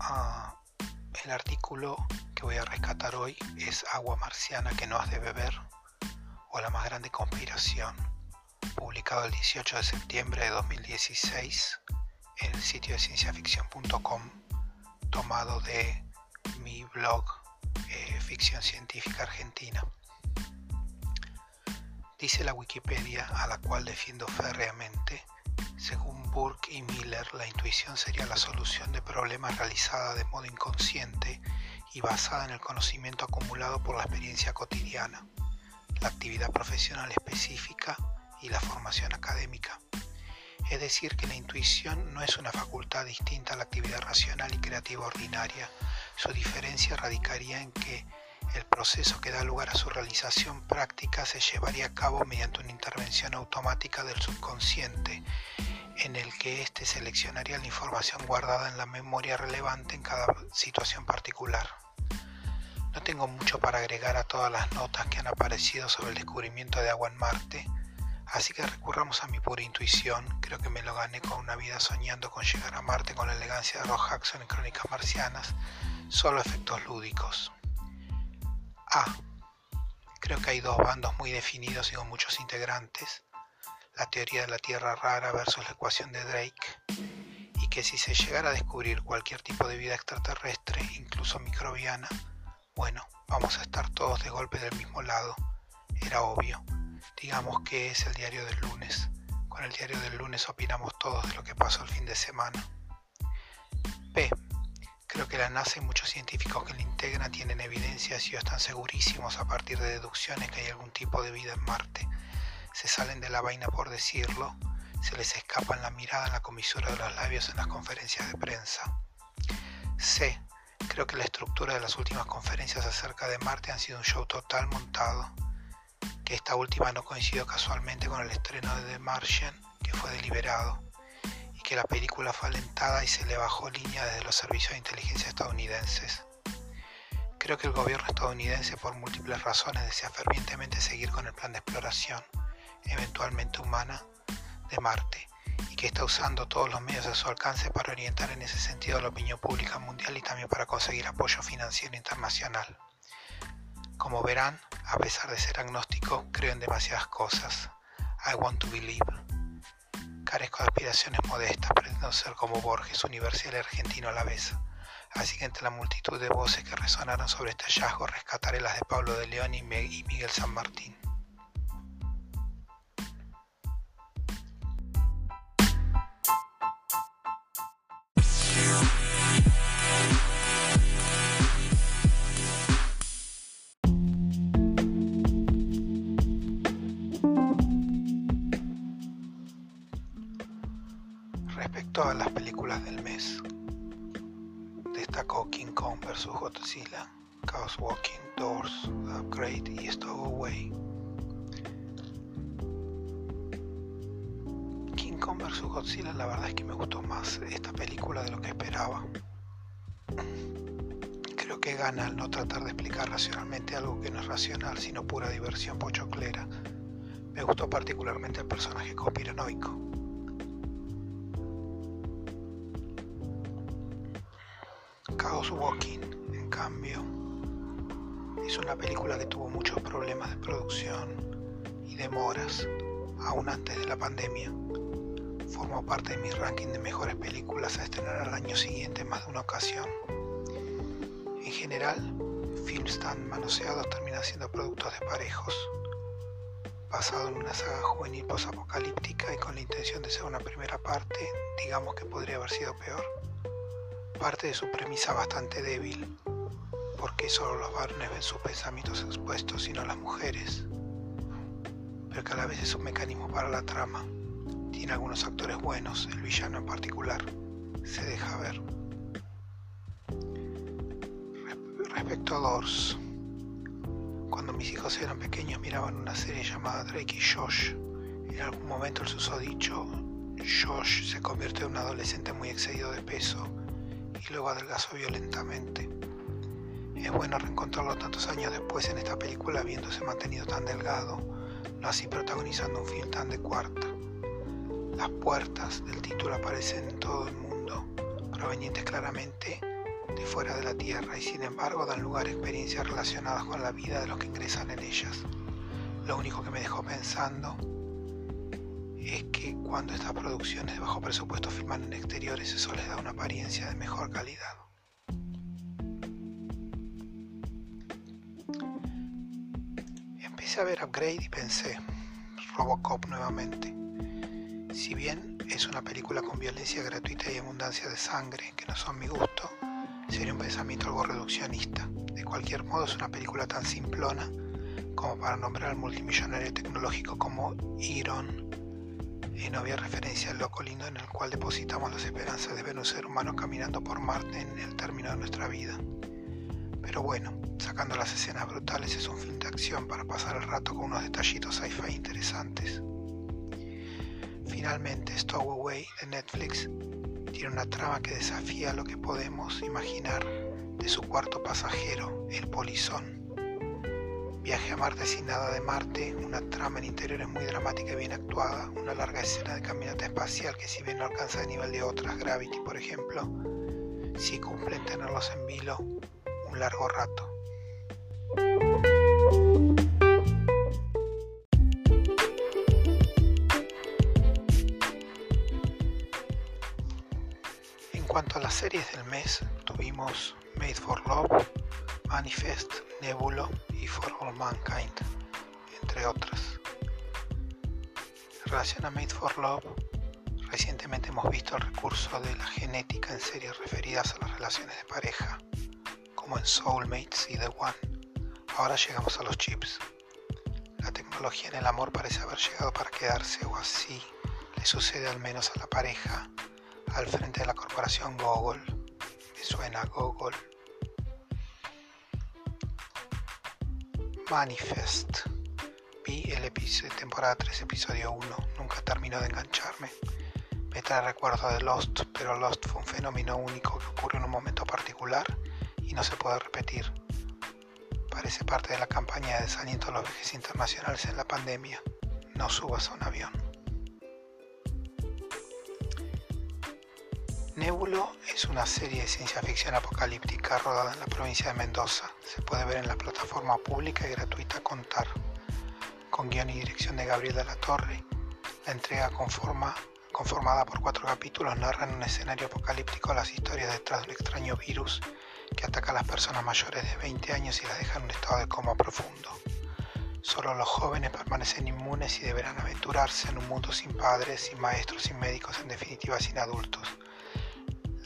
Ah, el artículo que voy a rescatar hoy es Agua marciana que no has de beber o la más grande conspiración, publicado el 18 de septiembre de 2016 en el sitio de cienciaficción.com, tomado de mi blog eh, Ficción Científica Argentina. Dice la Wikipedia, a la cual defiendo férreamente, según Burke y Miller, la intuición sería la solución de problemas realizada de modo inconsciente y basada en el conocimiento acumulado por la experiencia cotidiana, la actividad profesional específica y la formación académica. Es decir, que la intuición no es una facultad distinta a la actividad racional y creativa ordinaria. Su diferencia radicaría en que el proceso que da lugar a su realización práctica se llevaría a cabo mediante una intervención automática del subconsciente, en el que éste seleccionaría la información guardada en la memoria relevante en cada situación particular. No tengo mucho para agregar a todas las notas que han aparecido sobre el descubrimiento de agua en Marte, así que recurramos a mi pura intuición, creo que me lo gané con una vida soñando con llegar a Marte con la elegancia de Jackson en Crónicas Marcianas, solo efectos lúdicos. A. Creo que hay dos bandos muy definidos y con muchos integrantes. La teoría de la Tierra rara versus la ecuación de Drake. Y que si se llegara a descubrir cualquier tipo de vida extraterrestre, incluso microbiana, bueno, vamos a estar todos de golpe del mismo lado. Era obvio. Digamos que es el diario del lunes. Con el diario del lunes opinamos todos de lo que pasó el fin de semana. P. Creo que la NASA y muchos científicos que la integran tienen evidencias y están segurísimos a partir de deducciones que hay algún tipo de vida en Marte. Se salen de la vaina por decirlo, se les escapa en la mirada en la comisura de los labios en las conferencias de prensa. C. Creo que la estructura de las últimas conferencias acerca de Marte han sido un show total montado, que esta última no coincidió casualmente con el estreno de The Martian, que fue deliberado que la película fue alentada y se le bajó línea desde los servicios de inteligencia estadounidenses. Creo que el gobierno estadounidense por múltiples razones desea fervientemente seguir con el plan de exploración, eventualmente humana, de Marte, y que está usando todos los medios a su alcance para orientar en ese sentido a la opinión pública mundial y también para conseguir apoyo financiero internacional. Como verán, a pesar de ser agnóstico, creo en demasiadas cosas. I want to believe. Carezco de aspiraciones modestas, pretendo ser como Borges, universal y argentino a la vez. Así que entre la multitud de voces que resonaron sobre este hallazgo, rescataré las de Pablo de León y Miguel San Martín. Las películas del mes. Destacó King Kong vs. Godzilla, Chaos Walking, Doors, Upgrade y Stowaway. King Kong vs. Godzilla la verdad es que me gustó más esta película de lo que esperaba. Creo que gana al no tratar de explicar racionalmente algo que no es racional, sino pura diversión pochoclera. Me gustó particularmente el personaje conspiranoico. Chaos Walking, en cambio, es una película que tuvo muchos problemas de producción y demoras, aún antes de la pandemia. Formó parte de mi ranking de mejores películas a estrenar al año siguiente en más de una ocasión. En general, films tan manoseados terminan siendo productos de parejos, basado en una saga juvenil posapocalíptica y con la intención de ser una primera parte, digamos que podría haber sido peor parte de su premisa bastante débil, porque solo los varones ven sus pensamientos expuestos y no las mujeres, pero que a la vez es un mecanismo para la trama. Tiene algunos actores buenos, el villano en particular, se deja ver. Respecto a Doors, cuando mis hijos eran pequeños miraban una serie llamada Drake y Josh. En algún momento el susodicho Josh se convierte en un adolescente muy excedido de peso y luego adelgazó violentamente. Es bueno reencontrarlo tantos años después en esta película habiéndose mantenido tan delgado, no así protagonizando un film tan de cuarta. Las puertas del título aparecen en todo el mundo. mundo, provenientes claramente de fuera de la Tierra y sin embargo dan lugar a experiencias relacionadas con la vida de los que ingresan en ellas. Lo único que me dejó pensando es que cuando estas producciones de bajo presupuesto filman en exteriores eso les da una apariencia de mejor calidad. Empecé a ver Upgrade y pensé, Robocop nuevamente. Si bien es una película con violencia gratuita y abundancia de sangre, que no son mi gusto, sería un pensamiento algo reduccionista. De cualquier modo es una película tan simplona como para nombrar al multimillonario tecnológico como Iron, en obvia referencia al loco lindo en el cual depositamos las esperanzas de ver un ser humano caminando por Marte en el término de nuestra vida. Pero bueno, sacando las escenas brutales es un film de acción para pasar el rato con unos detallitos sci-fi interesantes. Finalmente, Stowaway de Netflix tiene una trama que desafía lo que podemos imaginar de su cuarto pasajero, el polizón. Viaje a Marte sin nada de Marte, una trama en interiores muy dramática y bien actuada, una larga escena de caminata espacial que si bien no alcanza el nivel de otras, Gravity por ejemplo, sí cumplen tenerlos en vilo un largo rato. En cuanto a las series del mes, tuvimos Made for Love, Manifest, Nebulo y For All Mankind, entre otras. Relación a Made for Love, recientemente hemos visto el recurso de la genética en series referidas a las relaciones de pareja, como en Soulmates y The One Ahora llegamos a los chips. La tecnología en el amor parece haber llegado para quedarse o así le sucede al menos a la pareja al frente de la corporación Google. Me suena Google. Manifest. Vi el episodio, temporada 3, episodio 1. Nunca terminó de engancharme. Me trae recuerdo de Lost, pero Lost fue un fenómeno único que ocurre en un momento particular y no se puede repetir parece parte de la campaña de desaliento a los viajes internacionales en la pandemia. No subas a un avión. Nébulo es una serie de ciencia ficción apocalíptica rodada en la provincia de Mendoza. Se puede ver en la plataforma pública y gratuita Contar. Con guion y dirección de Gabriel de la entrega conformada por cuatro capítulos narra en un escenario apocalíptico las historias detrás de un extraño virus que ataca a las personas mayores de 20 años y las deja en un estado de coma profundo. Solo los jóvenes permanecen inmunes y deberán aventurarse en un mundo sin padres, sin maestros, sin médicos, en definitiva sin adultos.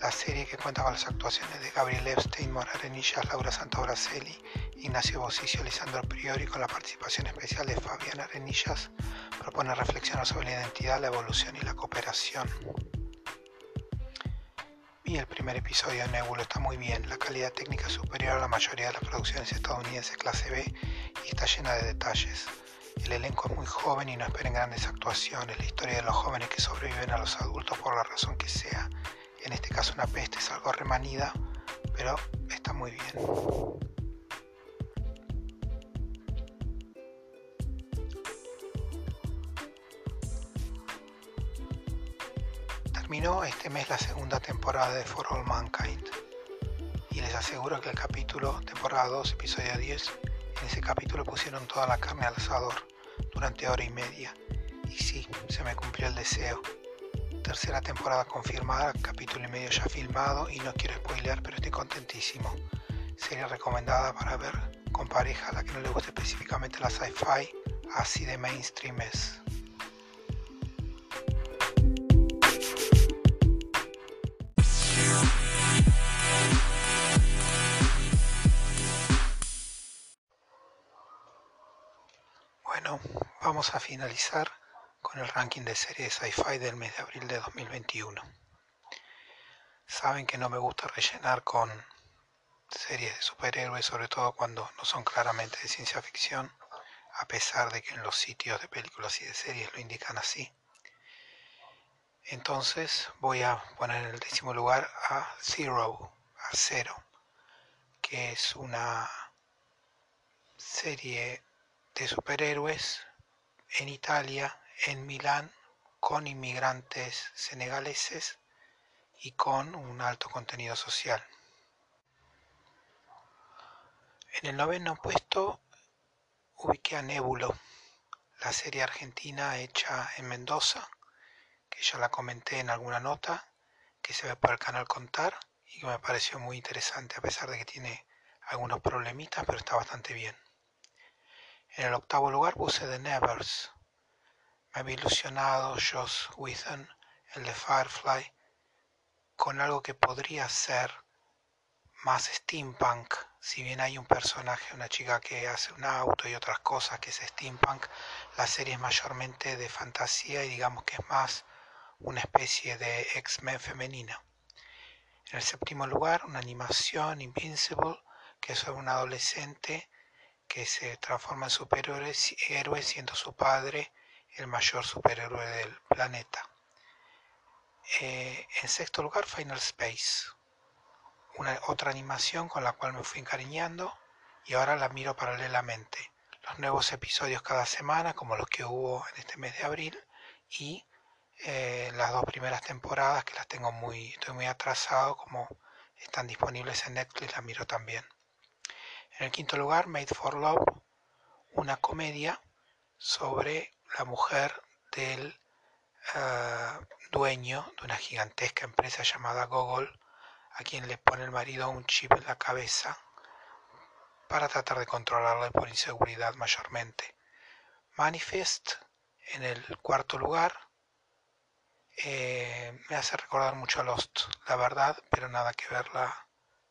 La serie que cuenta con las actuaciones de Gabriel Epstein, Mora Arenillas, Laura Santabracelli, Ignacio Bosicio, Lisandro Priori, con la participación especial de Fabián Arenillas, propone reflexionar sobre la identidad, la evolución y la cooperación. El primer episodio de Nebula está muy bien, la calidad técnica es superior a la mayoría de las producciones estadounidenses clase B y está llena de detalles. El elenco es muy joven y no esperen grandes actuaciones, la historia de los jóvenes que sobreviven a los adultos por la razón que sea, en este caso una peste es algo remanida, pero está muy bien. Terminó este mes la segunda temporada de For All Mankind y les aseguro que el capítulo, temporada 2, episodio 10, en ese capítulo pusieron toda la carne al asador durante hora y media. Y sí, se me cumplió el deseo. Tercera temporada confirmada, capítulo y medio ya filmado y no quiero spoilear, pero estoy contentísimo. Serie recomendada para ver con pareja a la que no le guste específicamente la sci-fi, así de mainstream es. vamos a finalizar el ranking de series sci-fi del mes de abril de 2021. Saben que no me gusta rellenar con series de superhéroes, sobre todo cuando no son claramente de ciencia ficción, a pesar de que en los sitios de películas y de series lo indican así. Entonces voy a poner en el décimo lugar a Zero, a Cero, que es una serie de superhéroes en Italia, en Milán, con inmigrantes senegaleses y con un alto contenido social. En el noveno puesto ubiqué a Nébulo, la serie argentina hecha en Mendoza, que ya la comenté en alguna nota, que se ve por el canal Contar y que me pareció muy interesante a pesar de que tiene algunos problemitas, pero está bastante bien. En el octavo lugar puse The Nevers. Me había ilusionado Joss Whedon, el de Firefly, con algo que podría ser más steampunk, si bien hay un personaje, una chica que hace un auto y otras cosas que es steampunk, la serie es mayormente de fantasía y digamos que es más una especie de X-Men femenina. En el séptimo lugar, una animación Invincible, que es un adolescente que se transforma en superhéroe siendo su padre el mayor superhéroe del planeta. Eh, en sexto lugar, Final Space, una otra animación con la cual me fui encariñando y ahora la miro paralelamente. Los nuevos episodios cada semana, como los que hubo en este mes de abril, y eh, las dos primeras temporadas que las tengo muy, estoy muy atrasado, como están disponibles en Netflix, las miro también. En el quinto lugar, Made for Love, una comedia sobre la mujer del eh, dueño de una gigantesca empresa llamada Google, a quien le pone el marido un chip en la cabeza para tratar de controlarla por inseguridad mayormente. Manifest, en el cuarto lugar, eh, me hace recordar mucho a Lost, la verdad, pero nada que ver la,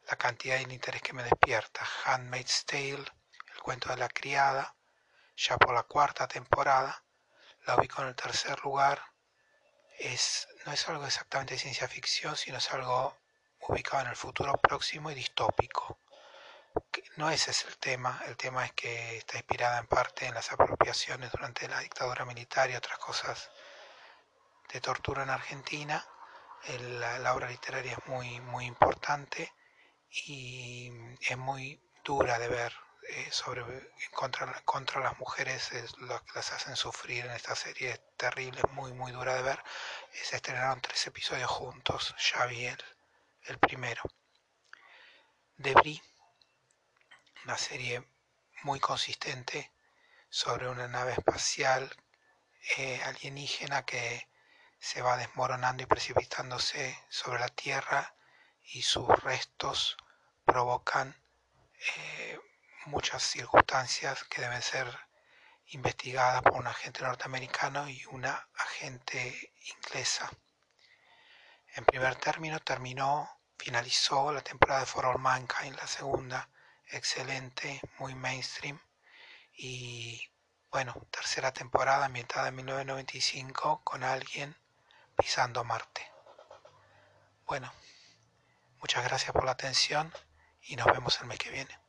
la cantidad de interés que me despierta. Handmaid's Tale, el cuento de la criada, ya por la cuarta temporada, la ubico en el tercer lugar. Es, no es algo exactamente ciencia ficción, sino es algo ubicado en el futuro próximo y distópico. No ese es el tema, el tema es que está inspirada en parte en las apropiaciones durante la dictadura militar y otras cosas de tortura en Argentina. la, obra literaria es muy, muy importante y es muy dura de ver eh, sobre contra, contra las mujeres es lo que las hacen sufrir en esta serie es terrible, muy muy dura de ver. Se estrenaron tres episodios juntos, ya vi el, primero. Debris, una serie muy consistente sobre una nave espacial eh, alienígena que se va desmoronando y precipitándose sobre la Tierra y sus restos provocan eh, muchas circunstancias que deben ser investigadas por un agente norteamericano y una agente inglesa. En primer término terminó, finalizó la temporada de For All Mankind, la segunda, excelente, muy mainstream y bueno, tercera temporada ambientada en 1995 con alguien pisando Marte. Bueno, muchas gracias por la atención y nos vemos el mes que viene.